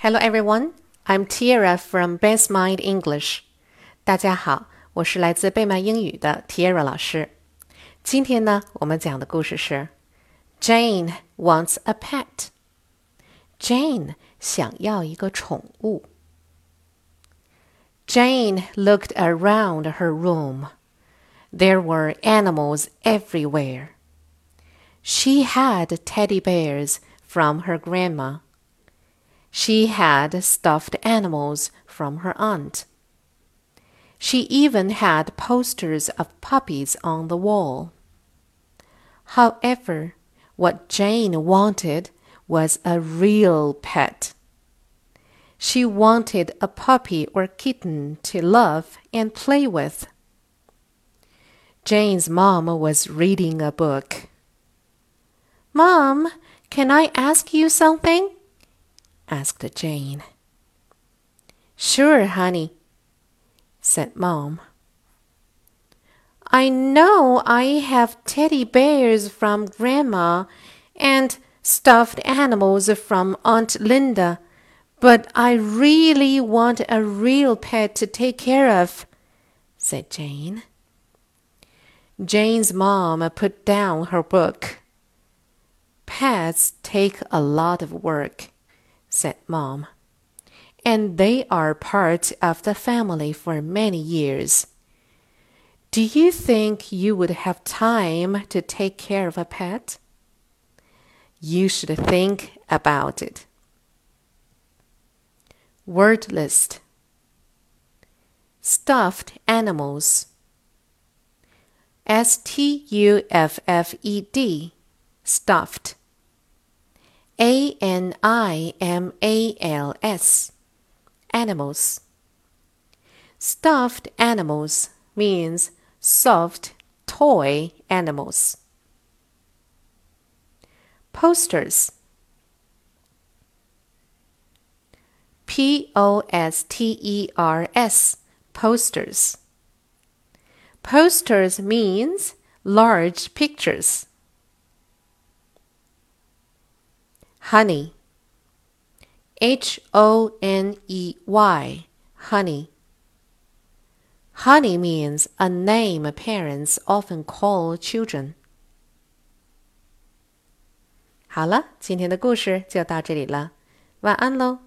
Hello everyone, I'm Tiara from Best Mind English. 大家好，我是来自贝曼英语的 Tiara 老师。今天呢，我们讲的故事是 Jane wants a pet. Jane 想要一个宠物。Jane looked around her room. There were animals everywhere. She had teddy bears from her grandma. She had stuffed animals from her aunt. She even had posters of puppies on the wall. However, what Jane wanted was a real pet. She wanted a puppy or kitten to love and play with. Jane's mom was reading a book. Mom, can I ask you something? Asked Jane. Sure, honey, said Mom. I know I have teddy bears from Grandma and stuffed animals from Aunt Linda, but I really want a real pet to take care of, said Jane. Jane's mom put down her book. Pets take a lot of work said Mom. And they are part of the family for many years. Do you think you would have time to take care of a pet? You should think about it. Word list Stuffed animals. S T U F F E D. Stuffed. A N I M A L S. Animals. Stuffed animals means soft toy animals. Posters. P O S T E R S. Posters. Posters means large pictures. honey. H O N E Y, honey. Honey means a name parents often call children. 好了，今天的故事就到这里了，晚安喽。